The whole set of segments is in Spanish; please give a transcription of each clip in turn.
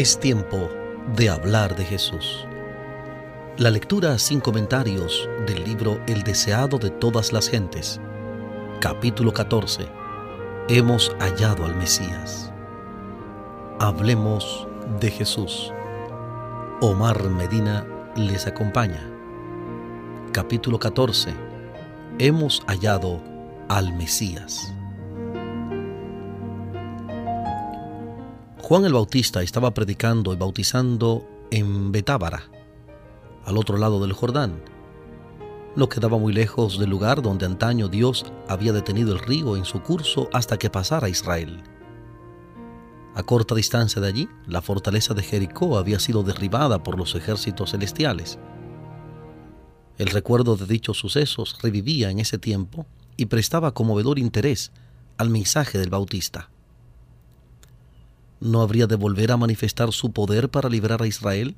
Es tiempo de hablar de Jesús. La lectura sin comentarios del libro El deseado de todas las gentes. Capítulo 14. Hemos hallado al Mesías. Hablemos de Jesús. Omar Medina les acompaña. Capítulo 14. Hemos hallado al Mesías. Juan el Bautista estaba predicando y bautizando en Betábara, al otro lado del Jordán. No quedaba muy lejos del lugar donde antaño Dios había detenido el río en su curso hasta que pasara Israel. A corta distancia de allí, la fortaleza de Jericó había sido derribada por los ejércitos celestiales. El recuerdo de dichos sucesos revivía en ese tiempo y prestaba conmovedor interés al mensaje del Bautista. ¿No habría de volver a manifestar su poder para liberar a Israel?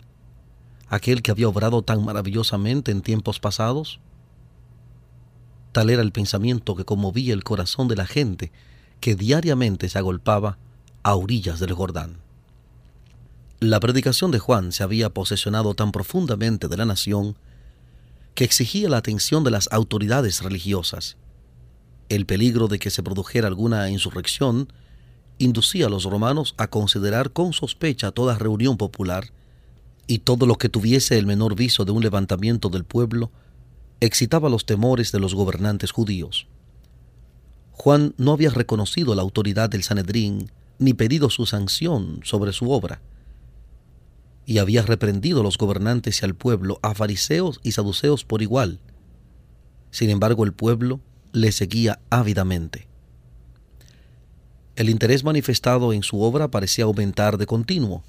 ¿Aquel que había obrado tan maravillosamente en tiempos pasados? Tal era el pensamiento que conmovía el corazón de la gente que diariamente se agolpaba a orillas del Jordán. La predicación de Juan se había posesionado tan profundamente de la nación que exigía la atención de las autoridades religiosas. El peligro de que se produjera alguna insurrección inducía a los romanos a considerar con sospecha toda reunión popular y todo lo que tuviese el menor viso de un levantamiento del pueblo excitaba los temores de los gobernantes judíos. Juan no había reconocido la autoridad del Sanedrín ni pedido su sanción sobre su obra, y había reprendido a los gobernantes y al pueblo, a fariseos y saduceos por igual. Sin embargo, el pueblo le seguía ávidamente. El interés manifestado en su obra parecía aumentar de continuo.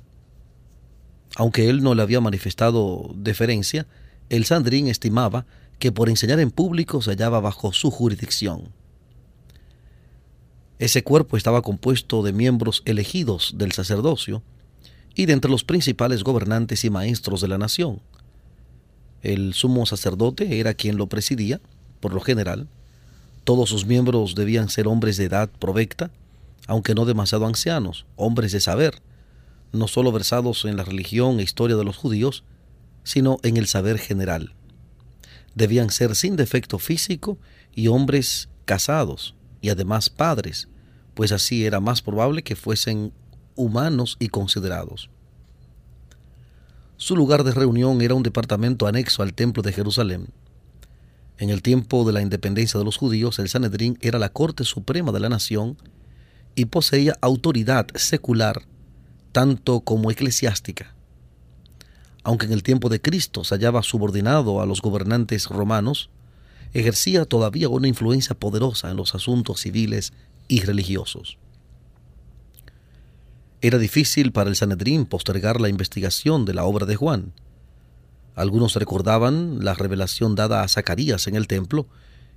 Aunque él no le había manifestado deferencia, el Sandrín estimaba que por enseñar en público se hallaba bajo su jurisdicción. Ese cuerpo estaba compuesto de miembros elegidos del sacerdocio y de entre los principales gobernantes y maestros de la nación. El sumo sacerdote era quien lo presidía, por lo general. Todos sus miembros debían ser hombres de edad provecta, aunque no demasiado ancianos, hombres de saber, no solo versados en la religión e historia de los judíos, sino en el saber general. Debían ser sin defecto físico y hombres casados y además padres, pues así era más probable que fuesen humanos y considerados. Su lugar de reunión era un departamento anexo al templo de Jerusalén. En el tiempo de la independencia de los judíos, el Sanedrín era la corte suprema de la nación y poseía autoridad secular tanto como eclesiástica. Aunque en el tiempo de Cristo se hallaba subordinado a los gobernantes romanos, ejercía todavía una influencia poderosa en los asuntos civiles y religiosos. Era difícil para el Sanedrín postergar la investigación de la obra de Juan. Algunos recordaban la revelación dada a Zacarías en el templo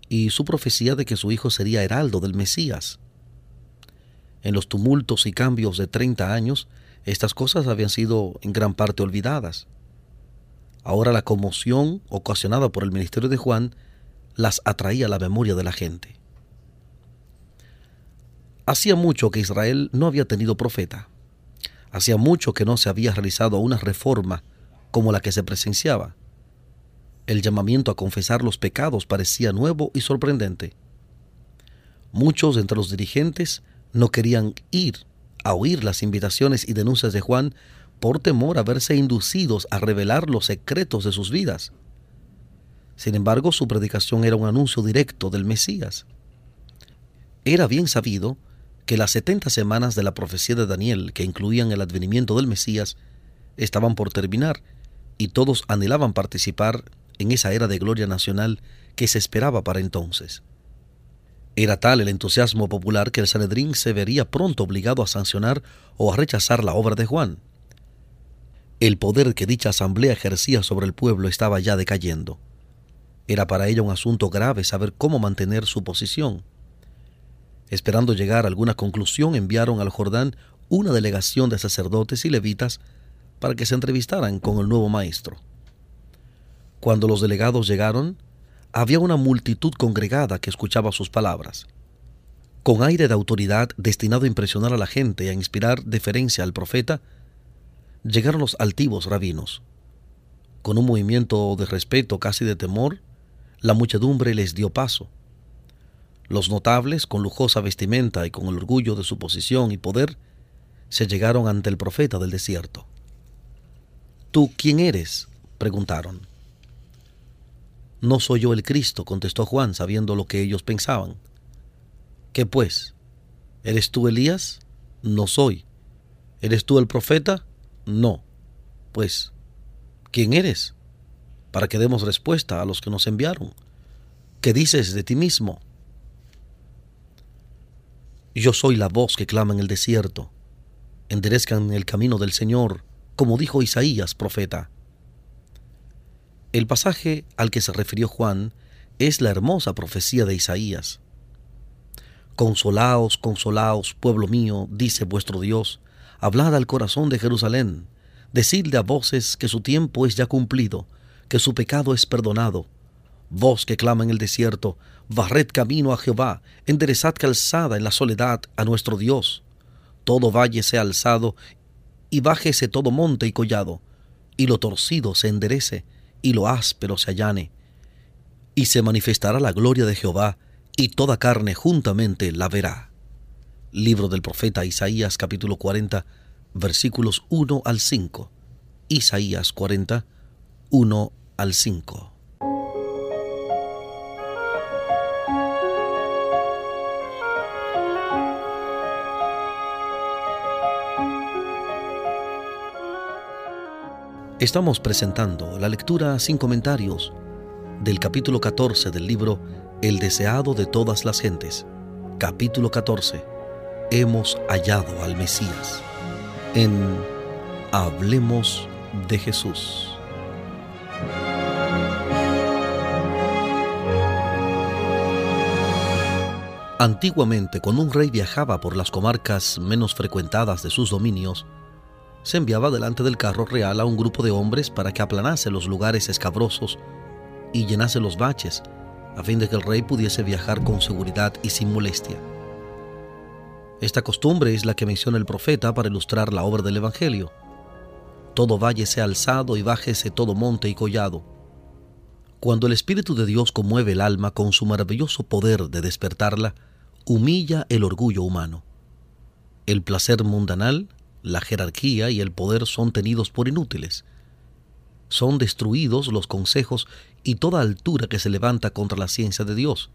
y su profecía de que su hijo sería heraldo del Mesías. En los tumultos y cambios de 30 años, estas cosas habían sido en gran parte olvidadas. Ahora la conmoción ocasionada por el ministerio de Juan las atraía a la memoria de la gente. Hacía mucho que Israel no había tenido profeta. Hacía mucho que no se había realizado una reforma como la que se presenciaba. El llamamiento a confesar los pecados parecía nuevo y sorprendente. Muchos entre los dirigentes no querían ir a oír las invitaciones y denuncias de Juan por temor a verse inducidos a revelar los secretos de sus vidas. Sin embargo, su predicación era un anuncio directo del Mesías. Era bien sabido que las setenta semanas de la profecía de Daniel, que incluían el advenimiento del Mesías, estaban por terminar, y todos anhelaban participar en esa era de gloria nacional que se esperaba para entonces. Era tal el entusiasmo popular que el Sanedrín se vería pronto obligado a sancionar o a rechazar la obra de Juan. El poder que dicha asamblea ejercía sobre el pueblo estaba ya decayendo. Era para ella un asunto grave saber cómo mantener su posición. Esperando llegar a alguna conclusión, enviaron al Jordán una delegación de sacerdotes y levitas para que se entrevistaran con el nuevo maestro. Cuando los delegados llegaron, había una multitud congregada que escuchaba sus palabras. Con aire de autoridad destinado a impresionar a la gente y a inspirar deferencia al profeta, Llegaron los altivos rabinos. Con un movimiento de respeto, casi de temor, la muchedumbre les dio paso. Los notables, con lujosa vestimenta y con el orgullo de su posición y poder, se llegaron ante el profeta del desierto. ¿Tú quién eres? preguntaron. No soy yo el Cristo, contestó Juan, sabiendo lo que ellos pensaban. ¿Qué pues? ¿Eres tú Elías? No soy. ¿Eres tú el profeta? No. Pues, ¿quién eres? Para que demos respuesta a los que nos enviaron. ¿Qué dices de ti mismo? Yo soy la voz que clama en el desierto. Enderezcan el camino del Señor, como dijo Isaías, profeta. El pasaje al que se refirió Juan es la hermosa profecía de Isaías. Consolaos, consolaos, pueblo mío, dice vuestro Dios, Hablad al corazón de Jerusalén, decidle a voces que su tiempo es ya cumplido, que su pecado es perdonado. Voz que clama en el desierto, barred camino a Jehová, enderezad calzada en la soledad a nuestro Dios. Todo valle sea alzado, y bájese todo monte y collado, y lo torcido se enderece, y lo áspero se allane. Y se manifestará la gloria de Jehová, y toda carne juntamente la verá. Libro del profeta Isaías capítulo 40 versículos 1 al 5. Isaías 40, 1 al 5. Estamos presentando la lectura sin comentarios del capítulo 14 del libro El deseado de todas las gentes. Capítulo 14 hemos hallado al Mesías. En Hablemos de Jesús. Antiguamente, cuando un rey viajaba por las comarcas menos frecuentadas de sus dominios, se enviaba delante del carro real a un grupo de hombres para que aplanase los lugares escabrosos y llenase los baches, a fin de que el rey pudiese viajar con seguridad y sin molestia. Esta costumbre es la que menciona el profeta para ilustrar la obra del Evangelio. Todo valle sea alzado y bájese todo monte y collado. Cuando el Espíritu de Dios conmueve el alma con su maravilloso poder de despertarla, humilla el orgullo humano. El placer mundanal, la jerarquía y el poder son tenidos por inútiles. Son destruidos los consejos y toda altura que se levanta contra la ciencia de Dios,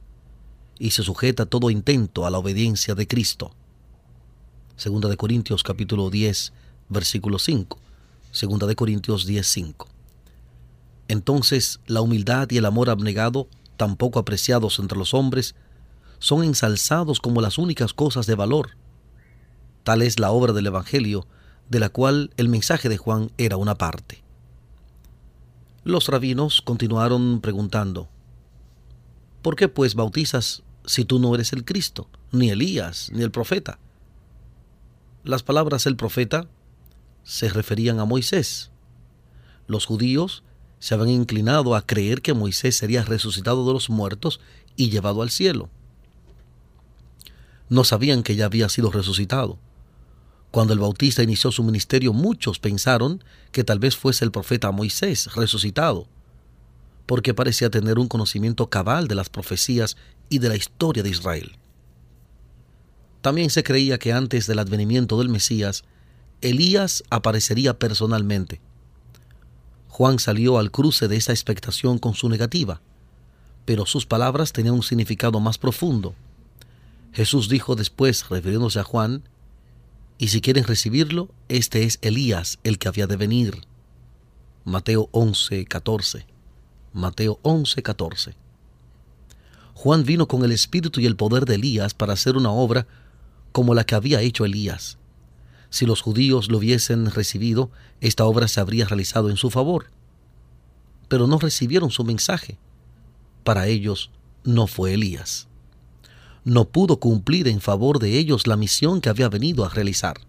y se sujeta todo intento a la obediencia de Cristo. Segunda de Corintios capítulo 10, versículo 5. Segunda de Corintios 10, 5. Entonces la humildad y el amor abnegado, tan poco apreciados entre los hombres, son ensalzados como las únicas cosas de valor. Tal es la obra del Evangelio, de la cual el mensaje de Juan era una parte. Los rabinos continuaron preguntando, ¿por qué pues bautizas si tú no eres el Cristo, ni Elías, ni el profeta? Las palabras del profeta se referían a Moisés. Los judíos se habían inclinado a creer que Moisés sería resucitado de los muertos y llevado al cielo. No sabían que ya había sido resucitado. Cuando el Bautista inició su ministerio, muchos pensaron que tal vez fuese el profeta Moisés resucitado, porque parecía tener un conocimiento cabal de las profecías y de la historia de Israel. También se creía que antes del advenimiento del Mesías, Elías aparecería personalmente. Juan salió al cruce de esa expectación con su negativa, pero sus palabras tenían un significado más profundo. Jesús dijo después, refiriéndose a Juan, y si quieren recibirlo, este es Elías el que había de venir. Mateo 11, 14. Mateo 11, 14. Juan vino con el espíritu y el poder de Elías para hacer una obra como la que había hecho Elías. Si los judíos lo hubiesen recibido, esta obra se habría realizado en su favor. Pero no recibieron su mensaje. Para ellos no fue Elías. No pudo cumplir en favor de ellos la misión que había venido a realizar.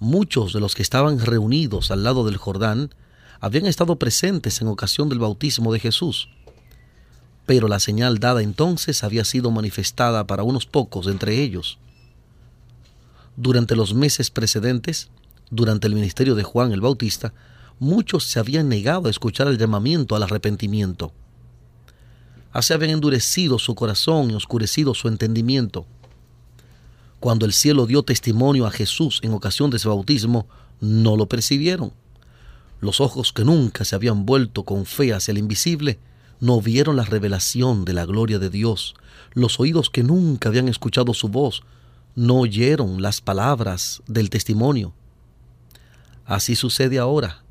Muchos de los que estaban reunidos al lado del Jordán habían estado presentes en ocasión del bautismo de Jesús. Pero la señal dada entonces había sido manifestada para unos pocos entre ellos durante los meses precedentes, durante el ministerio de Juan el Bautista, muchos se habían negado a escuchar el llamamiento al arrepentimiento. Así habían endurecido su corazón y oscurecido su entendimiento. Cuando el cielo dio testimonio a Jesús en ocasión de su bautismo, no lo percibieron. Los ojos que nunca se habían vuelto con fe hacia el invisible, no vieron la revelación de la gloria de Dios. Los oídos que nunca habían escuchado su voz, no oyeron las palabras del testimonio. Así sucede ahora.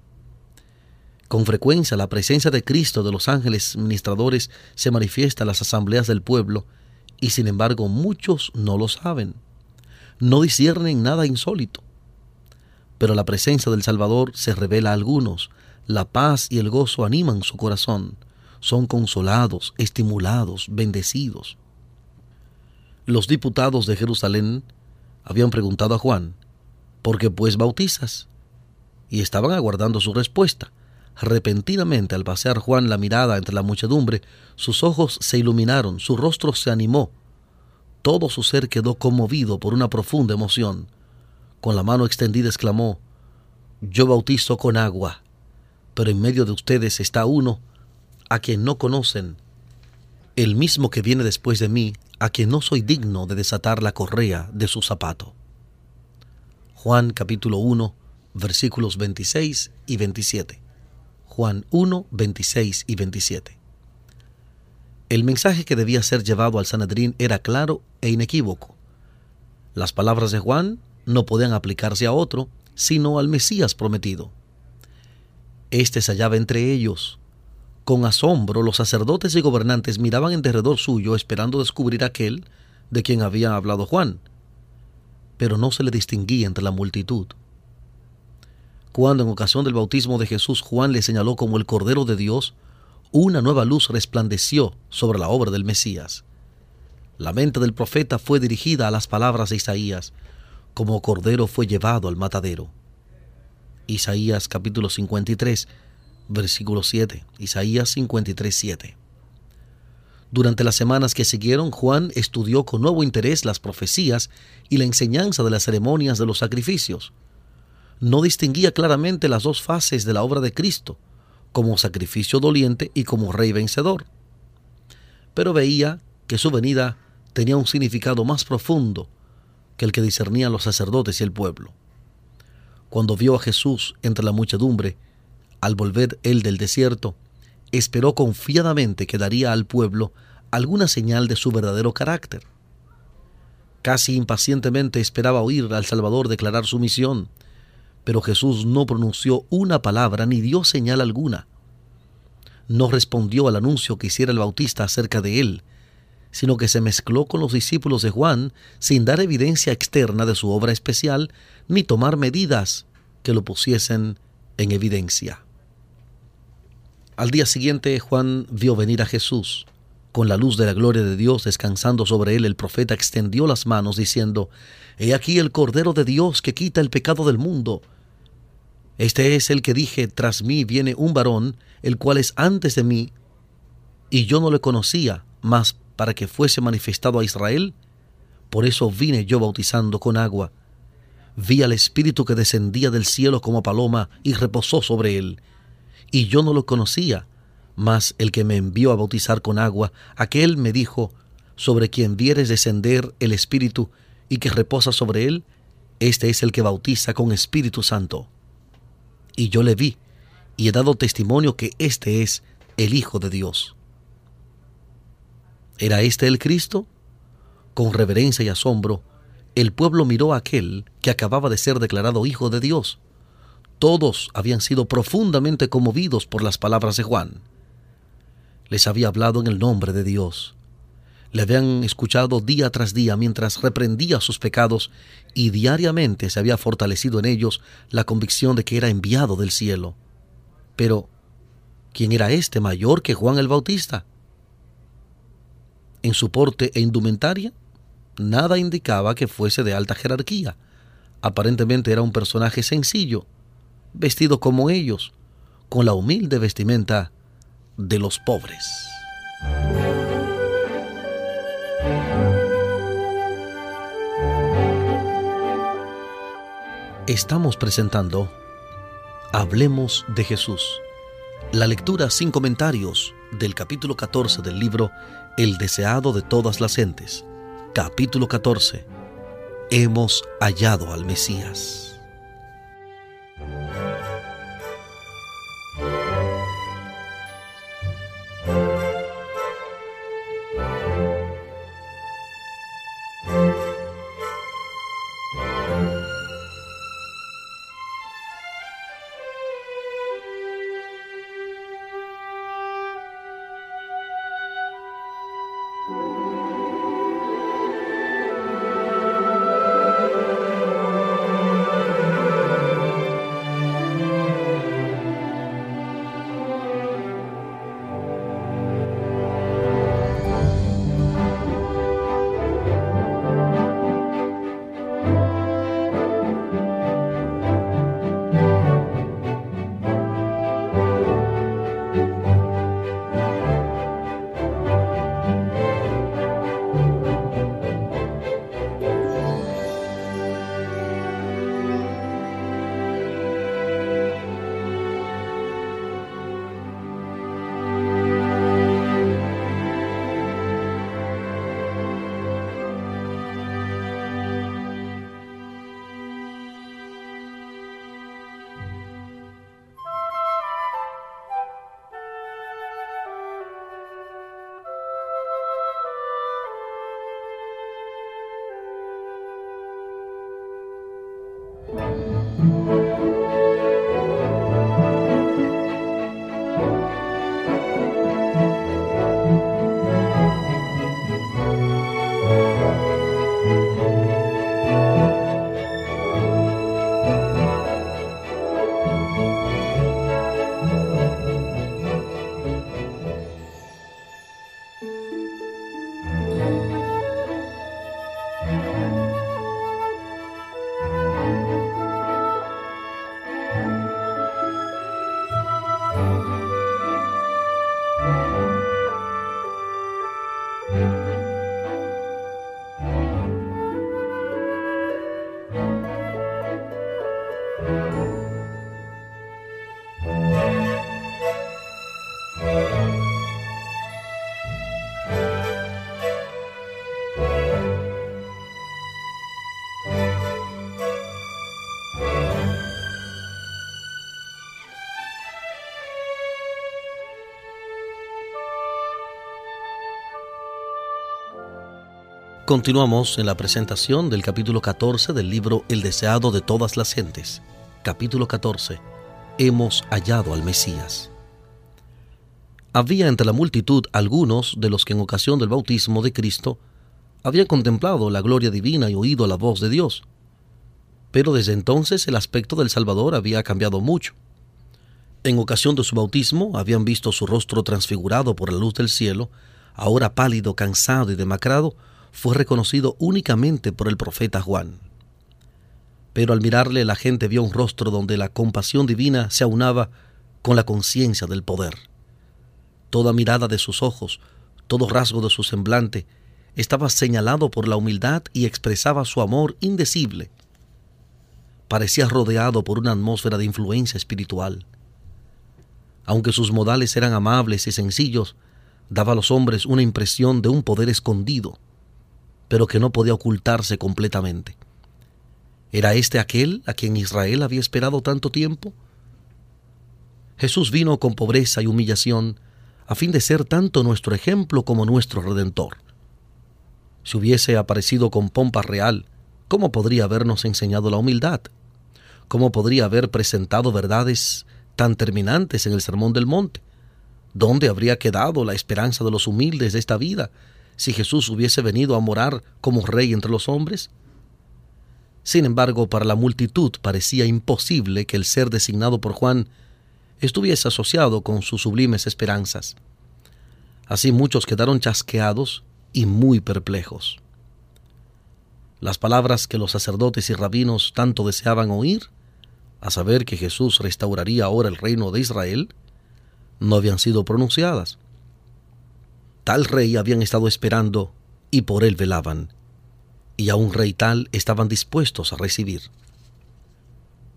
Con frecuencia la presencia de Cristo de los ángeles ministradores se manifiesta en las asambleas del pueblo y sin embargo muchos no lo saben. No disciernen nada insólito. Pero la presencia del Salvador se revela a algunos. La paz y el gozo animan su corazón. Son consolados, estimulados, bendecidos. Los diputados de Jerusalén habían preguntado a Juan, ¿por qué pues bautizas? Y estaban aguardando su respuesta. Repentinamente, al pasear Juan la mirada entre la muchedumbre, sus ojos se iluminaron, su rostro se animó. Todo su ser quedó conmovido por una profunda emoción. Con la mano extendida exclamó, Yo bautizo con agua, pero en medio de ustedes está uno a quien no conocen, el mismo que viene después de mí, a quien no soy digno de desatar la correa de su zapato. Juan capítulo 1, versículos 26 y 27. Juan 1, 26 y 27. El mensaje que debía ser llevado al Sanedrín era claro e inequívoco. Las palabras de Juan no podían aplicarse a otro, sino al Mesías prometido. Este se hallaba entre ellos. Con asombro los sacerdotes y gobernantes miraban en derredor suyo esperando descubrir aquel de quien había hablado Juan, pero no se le distinguía entre la multitud. Cuando en ocasión del bautismo de Jesús Juan le señaló como el Cordero de Dios, una nueva luz resplandeció sobre la obra del Mesías. La mente del profeta fue dirigida a las palabras de Isaías, como Cordero fue llevado al matadero. Isaías capítulo 53, versículo 7. Isaías 53, 7. Durante las semanas que siguieron, Juan estudió con nuevo interés las profecías y la enseñanza de las ceremonias de los sacrificios no distinguía claramente las dos fases de la obra de Cristo, como sacrificio doliente y como rey vencedor. Pero veía que su venida tenía un significado más profundo que el que discernían los sacerdotes y el pueblo. Cuando vio a Jesús entre la muchedumbre, al volver él del desierto, esperó confiadamente que daría al pueblo alguna señal de su verdadero carácter. Casi impacientemente esperaba oír al Salvador declarar su misión, pero Jesús no pronunció una palabra ni dio señal alguna. No respondió al anuncio que hiciera el Bautista acerca de él, sino que se mezcló con los discípulos de Juan sin dar evidencia externa de su obra especial ni tomar medidas que lo pusiesen en evidencia. Al día siguiente Juan vio venir a Jesús. Con la luz de la gloria de Dios descansando sobre él, el profeta extendió las manos diciendo, He aquí el Cordero de Dios que quita el pecado del mundo. Este es el que dije, tras mí viene un varón, el cual es antes de mí, y yo no le conocía, mas para que fuese manifestado a Israel, por eso vine yo bautizando con agua. Vi al Espíritu que descendía del cielo como paloma y reposó sobre él. Y yo no lo conocía, mas el que me envió a bautizar con agua, aquel me dijo, sobre quien vieres descender el Espíritu y que reposa sobre él, este es el que bautiza con Espíritu Santo y yo le vi, y he dado testimonio que este es el Hijo de Dios. ¿Era este el Cristo? Con reverencia y asombro, el pueblo miró a aquel que acababa de ser declarado Hijo de Dios. Todos habían sido profundamente conmovidos por las palabras de Juan. Les había hablado en el nombre de Dios le habían escuchado día tras día mientras reprendía sus pecados y diariamente se había fortalecido en ellos la convicción de que era enviado del cielo. Pero, ¿quién era este mayor que Juan el Bautista? En su porte e indumentaria, nada indicaba que fuese de alta jerarquía. Aparentemente era un personaje sencillo, vestido como ellos, con la humilde vestimenta de los pobres. Estamos presentando Hablemos de Jesús, la lectura sin comentarios del capítulo 14 del libro El deseado de todas las gentes. Capítulo 14. Hemos hallado al Mesías. Continuamos en la presentación del capítulo 14 del libro El deseado de todas las gentes. Capítulo 14. Hemos hallado al Mesías. Había entre la multitud algunos de los que en ocasión del bautismo de Cristo habían contemplado la gloria divina y oído la voz de Dios. Pero desde entonces el aspecto del Salvador había cambiado mucho. En ocasión de su bautismo habían visto su rostro transfigurado por la luz del cielo, ahora pálido, cansado y demacrado, fue reconocido únicamente por el profeta Juan. Pero al mirarle la gente vio un rostro donde la compasión divina se aunaba con la conciencia del poder. Toda mirada de sus ojos, todo rasgo de su semblante, estaba señalado por la humildad y expresaba su amor indecible. Parecía rodeado por una atmósfera de influencia espiritual. Aunque sus modales eran amables y sencillos, daba a los hombres una impresión de un poder escondido, pero que no podía ocultarse completamente. ¿Era este aquel a quien Israel había esperado tanto tiempo? Jesús vino con pobreza y humillación a fin de ser tanto nuestro ejemplo como nuestro redentor. Si hubiese aparecido con pompa real, ¿cómo podría habernos enseñado la humildad? ¿Cómo podría haber presentado verdades tan terminantes en el Sermón del Monte? ¿Dónde habría quedado la esperanza de los humildes de esta vida si Jesús hubiese venido a morar como rey entre los hombres? Sin embargo, para la multitud parecía imposible que el ser designado por Juan estuviese asociado con sus sublimes esperanzas. Así muchos quedaron chasqueados y muy perplejos. Las palabras que los sacerdotes y rabinos tanto deseaban oír, a saber que Jesús restauraría ahora el reino de Israel, no habían sido pronunciadas. Tal rey habían estado esperando y por él velaban, y a un rey tal estaban dispuestos a recibir.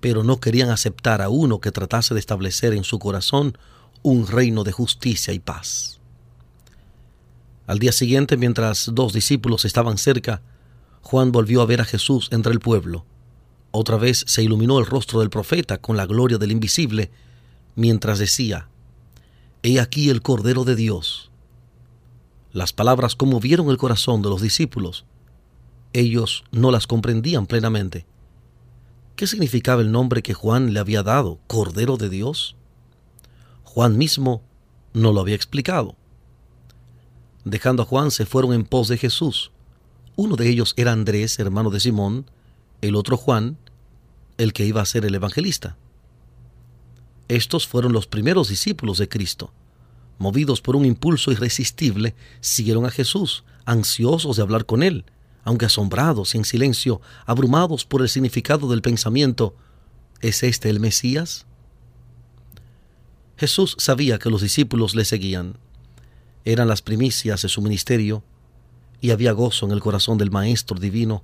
pero no querían aceptar a uno que tratase de establecer en su corazón un reino de justicia y paz. Al día siguiente, mientras dos discípulos estaban cerca, Juan volvió a ver a Jesús entre el pueblo. Otra vez se iluminó el rostro del profeta con la gloria del invisible, mientras decía, He aquí el Cordero de Dios. Las palabras conmovieron el corazón de los discípulos. Ellos no las comprendían plenamente. ¿Qué significaba el nombre que Juan le había dado, Cordero de Dios? Juan mismo no lo había explicado. Dejando a Juan se fueron en pos de Jesús. Uno de ellos era Andrés, hermano de Simón, el otro Juan, el que iba a ser el evangelista. Estos fueron los primeros discípulos de Cristo. Movidos por un impulso irresistible, siguieron a Jesús, ansiosos de hablar con él, aunque asombrados y en silencio, abrumados por el significado del pensamiento, ¿es este el Mesías? Jesús sabía que los discípulos le seguían eran las primicias de su ministerio, y había gozo en el corazón del Maestro Divino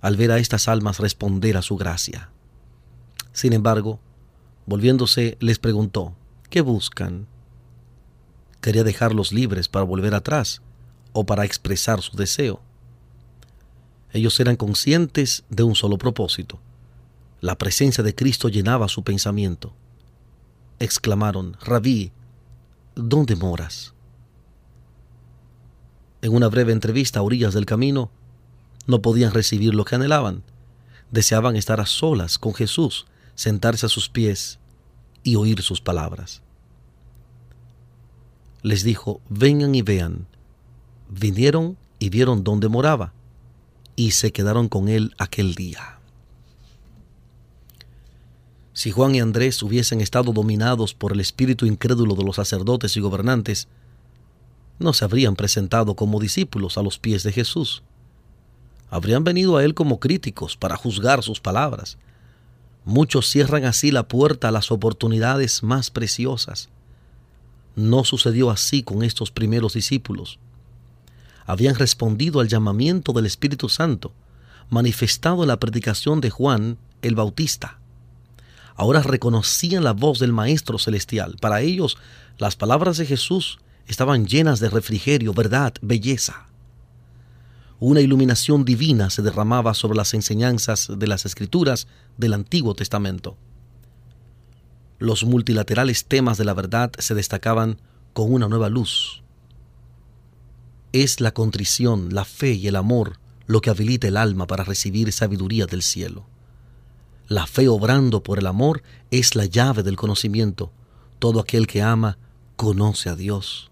al ver a estas almas responder a su gracia. Sin embargo, volviéndose, les preguntó, ¿qué buscan? ¿Quería dejarlos libres para volver atrás o para expresar su deseo? Ellos eran conscientes de un solo propósito. La presencia de Cristo llenaba su pensamiento. Exclamaron, Rabí, ¿dónde moras? en una breve entrevista a orillas del camino, no podían recibir lo que anhelaban. Deseaban estar a solas con Jesús, sentarse a sus pies y oír sus palabras. Les dijo, vengan y vean. Vinieron y vieron dónde moraba, y se quedaron con él aquel día. Si Juan y Andrés hubiesen estado dominados por el espíritu incrédulo de los sacerdotes y gobernantes, no se habrían presentado como discípulos a los pies de Jesús. Habrían venido a Él como críticos para juzgar sus palabras. Muchos cierran así la puerta a las oportunidades más preciosas. No sucedió así con estos primeros discípulos. Habían respondido al llamamiento del Espíritu Santo, manifestado en la predicación de Juan el Bautista. Ahora reconocían la voz del Maestro Celestial. Para ellos, las palabras de Jesús estaban llenas de refrigerio, verdad, belleza. Una iluminación divina se derramaba sobre las enseñanzas de las escrituras del Antiguo Testamento. Los multilaterales temas de la verdad se destacaban con una nueva luz. Es la contrición, la fe y el amor lo que habilita el alma para recibir sabiduría del cielo. La fe obrando por el amor es la llave del conocimiento. Todo aquel que ama conoce a Dios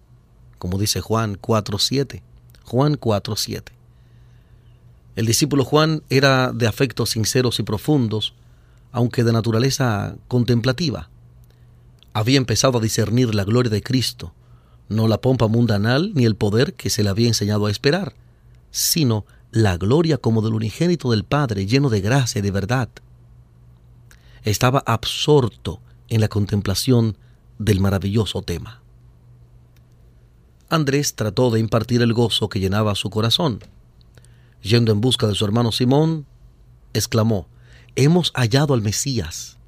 como dice Juan 4.7. Juan 4.7. El discípulo Juan era de afectos sinceros y profundos, aunque de naturaleza contemplativa. Había empezado a discernir la gloria de Cristo, no la pompa mundanal ni el poder que se le había enseñado a esperar, sino la gloria como del unigénito del Padre, lleno de gracia y de verdad. Estaba absorto en la contemplación del maravilloso tema. Andrés trató de impartir el gozo que llenaba su corazón. Yendo en busca de su hermano Simón, exclamó, Hemos hallado al Mesías.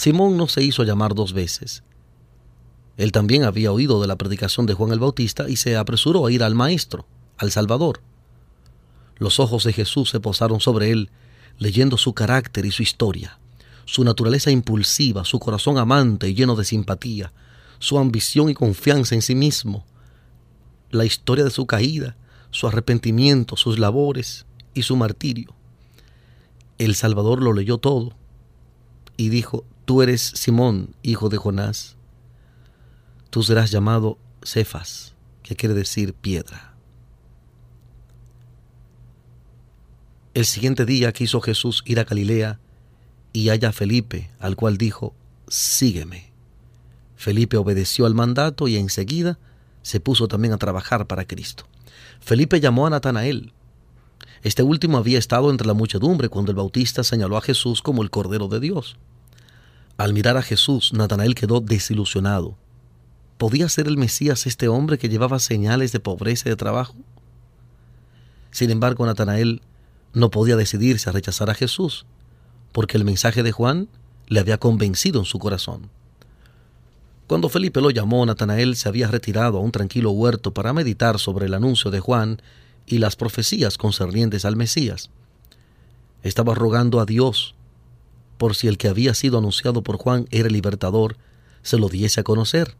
Simón no se hizo llamar dos veces. Él también había oído de la predicación de Juan el Bautista y se apresuró a ir al Maestro, al Salvador. Los ojos de Jesús se posaron sobre él, leyendo su carácter y su historia, su naturaleza impulsiva, su corazón amante y lleno de simpatía, su ambición y confianza en sí mismo, la historia de su caída, su arrepentimiento, sus labores y su martirio. El Salvador lo leyó todo y dijo, tú eres Simón, hijo de Jonás, tú serás llamado Cefas, que quiere decir piedra. El siguiente día quiso Jesús ir a Galilea y halla a Felipe, al cual dijo, sígueme. Felipe obedeció al mandato y enseguida se puso también a trabajar para Cristo. Felipe llamó a Natanael. Este último había estado entre la muchedumbre cuando el Bautista señaló a Jesús como el Cordero de Dios. Al mirar a Jesús, Natanael quedó desilusionado. ¿Podía ser el Mesías este hombre que llevaba señales de pobreza y de trabajo? Sin embargo, Natanael no podía decidirse a rechazar a Jesús, porque el mensaje de Juan le había convencido en su corazón. Cuando Felipe lo llamó, Natanael se había retirado a un tranquilo huerto para meditar sobre el anuncio de Juan y las profecías concernientes al Mesías. Estaba rogando a Dios por si el que había sido anunciado por Juan era el libertador, se lo diese a conocer.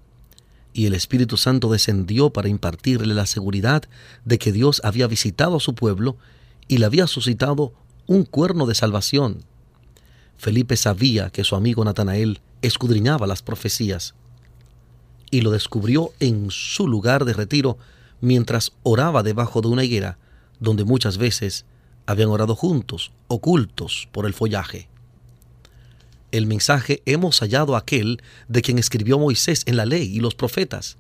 Y el Espíritu Santo descendió para impartirle la seguridad de que Dios había visitado a su pueblo y le había suscitado un cuerno de salvación. Felipe sabía que su amigo Natanael escudriñaba las profecías y lo descubrió en su lugar de retiro mientras oraba debajo de una higuera donde muchas veces habían orado juntos, ocultos por el follaje. El mensaje hemos hallado aquel de quien escribió Moisés en la ley y los profetas.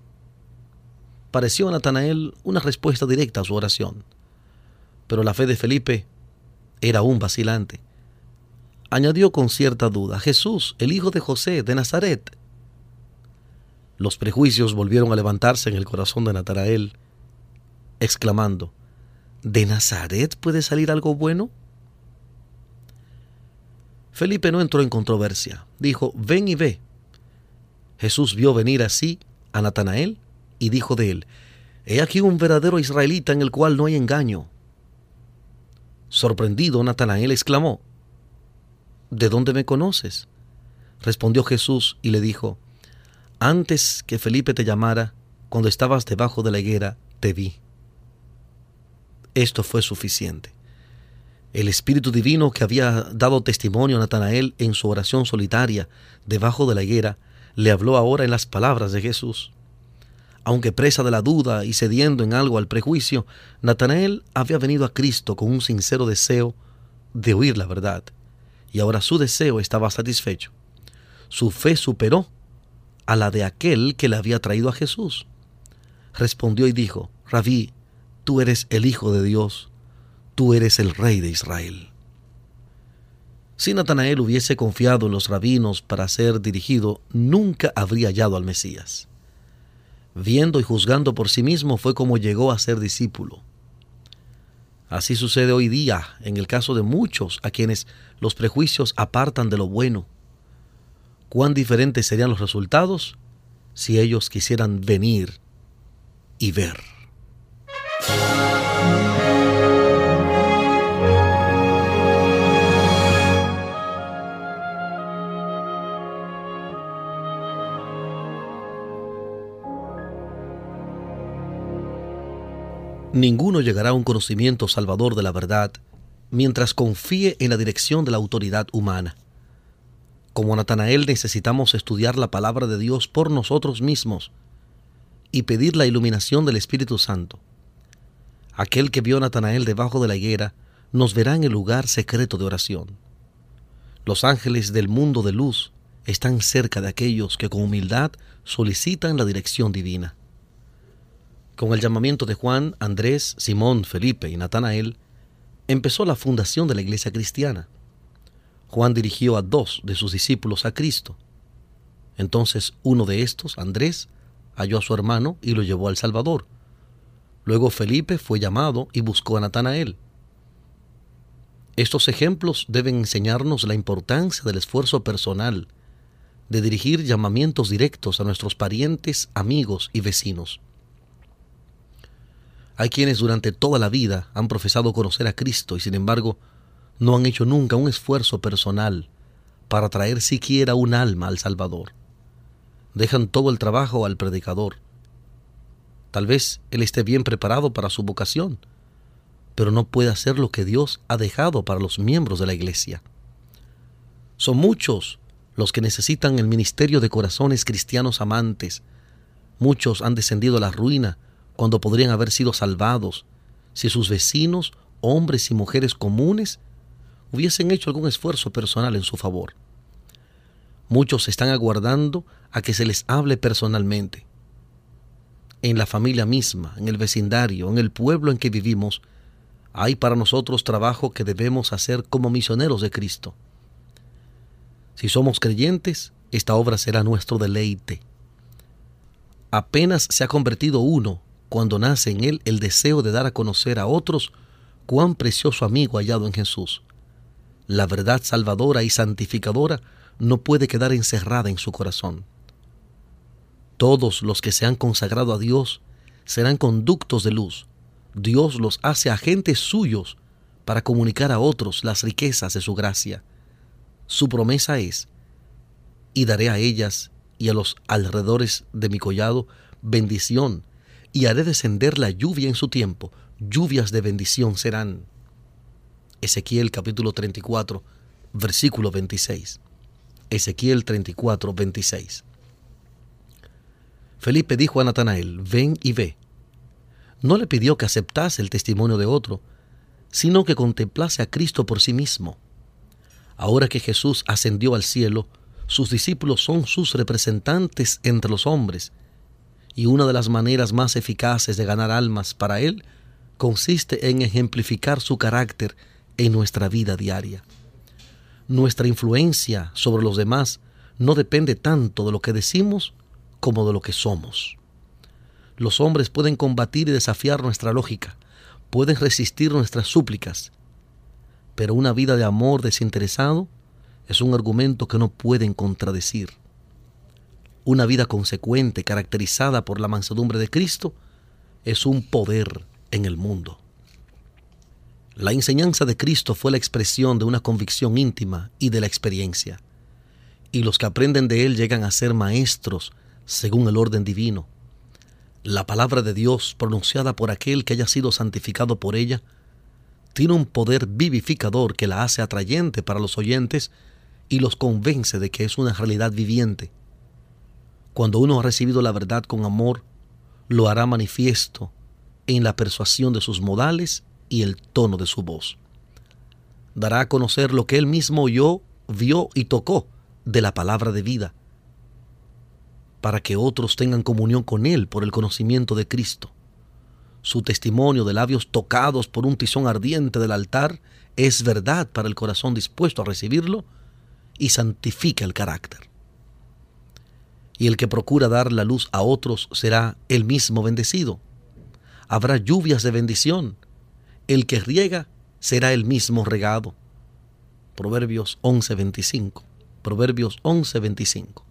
Pareció a Natanael una respuesta directa a su oración, pero la fe de Felipe era aún vacilante añadió con cierta duda, Jesús, el hijo de José de Nazaret. Los prejuicios volvieron a levantarse en el corazón de Natanael, exclamando, ¿De Nazaret puede salir algo bueno? Felipe no entró en controversia. Dijo, ven y ve. Jesús vio venir así a Natanael y dijo de él, He aquí un verdadero israelita en el cual no hay engaño. Sorprendido, Natanael exclamó, ¿de dónde me conoces? Respondió Jesús y le dijo, Antes que Felipe te llamara, cuando estabas debajo de la higuera, te vi. Esto fue suficiente. El Espíritu Divino que había dado testimonio a Natanael en su oración solitaria debajo de la higuera, le habló ahora en las palabras de Jesús. Aunque presa de la duda y cediendo en algo al prejuicio, Natanael había venido a Cristo con un sincero deseo de oír la verdad y ahora su deseo estaba satisfecho. Su fe superó a la de aquel que le había traído a Jesús. Respondió y dijo, Rabí, tú eres el Hijo de Dios, tú eres el Rey de Israel. Si Natanael hubiese confiado en los rabinos para ser dirigido, nunca habría hallado al Mesías. Viendo y juzgando por sí mismo fue como llegó a ser discípulo. Así sucede hoy día en el caso de muchos a quienes los prejuicios apartan de lo bueno. ¿Cuán diferentes serían los resultados si ellos quisieran venir y ver? Ninguno llegará a un conocimiento salvador de la verdad mientras confíe en la dirección de la autoridad humana. Como Natanael necesitamos estudiar la palabra de Dios por nosotros mismos y pedir la iluminación del Espíritu Santo. Aquel que vio a Natanael debajo de la higuera nos verá en el lugar secreto de oración. Los ángeles del mundo de luz están cerca de aquellos que con humildad solicitan la dirección divina. Con el llamamiento de Juan, Andrés, Simón, Felipe y Natanael, empezó la fundación de la iglesia cristiana. Juan dirigió a dos de sus discípulos a Cristo. Entonces uno de estos, Andrés, halló a su hermano y lo llevó al Salvador. Luego Felipe fue llamado y buscó a Natanael. Estos ejemplos deben enseñarnos la importancia del esfuerzo personal, de dirigir llamamientos directos a nuestros parientes, amigos y vecinos. Hay quienes durante toda la vida han profesado conocer a Cristo y sin embargo no han hecho nunca un esfuerzo personal para traer siquiera un alma al Salvador. Dejan todo el trabajo al predicador. Tal vez él esté bien preparado para su vocación, pero no puede hacer lo que Dios ha dejado para los miembros de la iglesia. Son muchos los que necesitan el ministerio de corazones cristianos amantes. Muchos han descendido a la ruina cuando podrían haber sido salvados si sus vecinos, hombres y mujeres comunes, hubiesen hecho algún esfuerzo personal en su favor. Muchos están aguardando a que se les hable personalmente. En la familia misma, en el vecindario, en el pueblo en que vivimos, hay para nosotros trabajo que debemos hacer como misioneros de Cristo. Si somos creyentes, esta obra será nuestro deleite. Apenas se ha convertido uno cuando nace en él el deseo de dar a conocer a otros cuán precioso amigo hallado en Jesús. la verdad salvadora y santificadora no puede quedar encerrada en su corazón. Todos los que se han consagrado a Dios serán conductos de luz. Dios los hace agentes suyos para comunicar a otros las riquezas de su gracia. Su promesa es, y daré a ellas y a los alrededores de mi collado bendición, y haré descender la lluvia en su tiempo, lluvias de bendición serán. Ezequiel capítulo 34, versículo 26. Ezequiel 34, 26. Felipe dijo a Natanael, ven y ve. No le pidió que aceptase el testimonio de otro, sino que contemplase a Cristo por sí mismo. Ahora que Jesús ascendió al cielo, sus discípulos son sus representantes entre los hombres, y una de las maneras más eficaces de ganar almas para Él consiste en ejemplificar su carácter en nuestra vida diaria. Nuestra influencia sobre los demás no depende tanto de lo que decimos como de lo que somos. Los hombres pueden combatir y desafiar nuestra lógica, pueden resistir nuestras súplicas, pero una vida de amor desinteresado es un argumento que no pueden contradecir. Una vida consecuente, caracterizada por la mansedumbre de Cristo, es un poder en el mundo. La enseñanza de Cristo fue la expresión de una convicción íntima y de la experiencia. Y los que aprenden de Él llegan a ser maestros según el orden divino. La palabra de Dios, pronunciada por aquel que haya sido santificado por ella, tiene un poder vivificador que la hace atrayente para los oyentes y los convence de que es una realidad viviente. Cuando uno ha recibido la verdad con amor, lo hará manifiesto en la persuasión de sus modales y el tono de su voz. Dará a conocer lo que él mismo oyó, vio y tocó de la palabra de vida, para que otros tengan comunión con él por el conocimiento de Cristo. Su testimonio de labios tocados por un tizón ardiente del altar es verdad para el corazón dispuesto a recibirlo y santifica el carácter. Y el que procura dar la luz a otros será el mismo bendecido. Habrá lluvias de bendición el que riega será el mismo regado. Proverbios 11:25. Proverbios 11:25.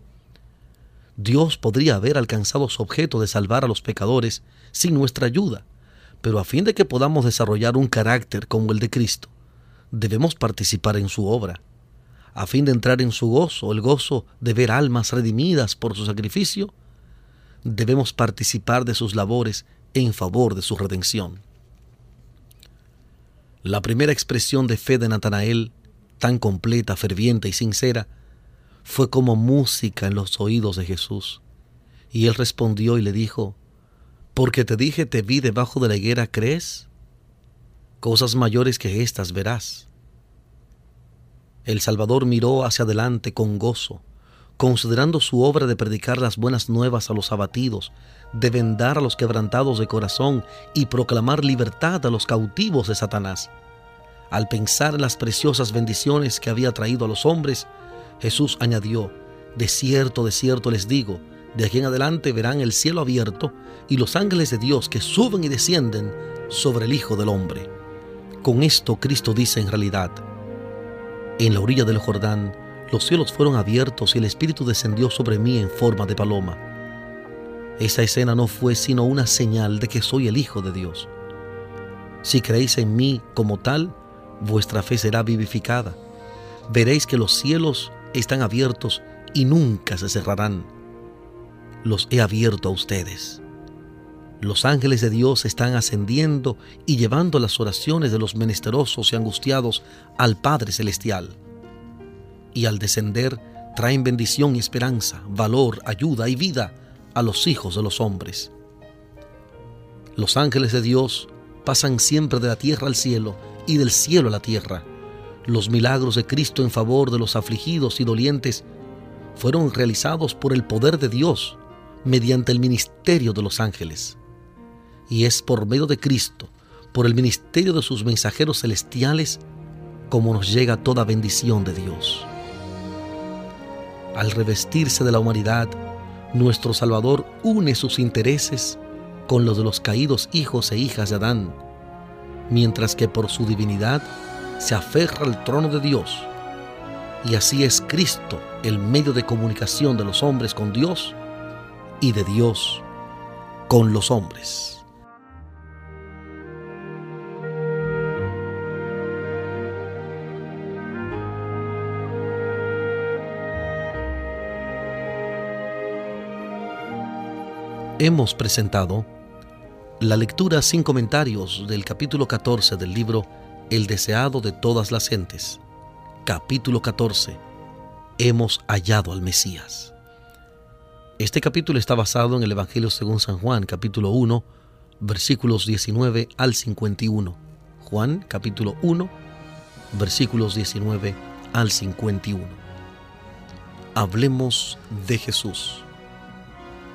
Dios podría haber alcanzado su objeto de salvar a los pecadores sin nuestra ayuda, pero a fin de que podamos desarrollar un carácter como el de Cristo, debemos participar en su obra. A fin de entrar en su gozo, el gozo de ver almas redimidas por su sacrificio, debemos participar de sus labores en favor de su redención. La primera expresión de fe de Natanael, tan completa, ferviente y sincera, fue como música en los oídos de Jesús. Y él respondió y le dijo, Porque te dije te vi debajo de la higuera, ¿crees? Cosas mayores que estas verás. El Salvador miró hacia adelante con gozo, considerando su obra de predicar las buenas nuevas a los abatidos, de vendar a los quebrantados de corazón y proclamar libertad a los cautivos de Satanás. Al pensar en las preciosas bendiciones que había traído a los hombres, Jesús añadió, De cierto, de cierto les digo, de aquí en adelante verán el cielo abierto y los ángeles de Dios que suben y descienden sobre el Hijo del Hombre. Con esto Cristo dice en realidad, en la orilla del Jordán, los cielos fueron abiertos y el Espíritu descendió sobre mí en forma de paloma. Esa escena no fue sino una señal de que soy el Hijo de Dios. Si creéis en mí como tal, vuestra fe será vivificada. Veréis que los cielos están abiertos y nunca se cerrarán. Los he abierto a ustedes. Los ángeles de Dios están ascendiendo y llevando las oraciones de los menesterosos y angustiados al Padre Celestial. Y al descender traen bendición y esperanza, valor, ayuda y vida a los hijos de los hombres. Los ángeles de Dios pasan siempre de la tierra al cielo y del cielo a la tierra. Los milagros de Cristo en favor de los afligidos y dolientes fueron realizados por el poder de Dios mediante el ministerio de los ángeles. Y es por medio de Cristo, por el ministerio de sus mensajeros celestiales, como nos llega toda bendición de Dios. Al revestirse de la humanidad, nuestro Salvador une sus intereses con los de los caídos hijos e hijas de Adán, mientras que por su divinidad se aferra al trono de Dios y así es Cristo el medio de comunicación de los hombres con Dios y de Dios con los hombres. Hemos presentado la lectura sin comentarios del capítulo 14 del libro El deseado de todas las gentes. Capítulo 14. Hemos hallado al Mesías. Este capítulo está basado en el Evangelio según San Juan, capítulo 1, versículos 19 al 51. Juan, capítulo 1, versículos 19 al 51. Hablemos de Jesús.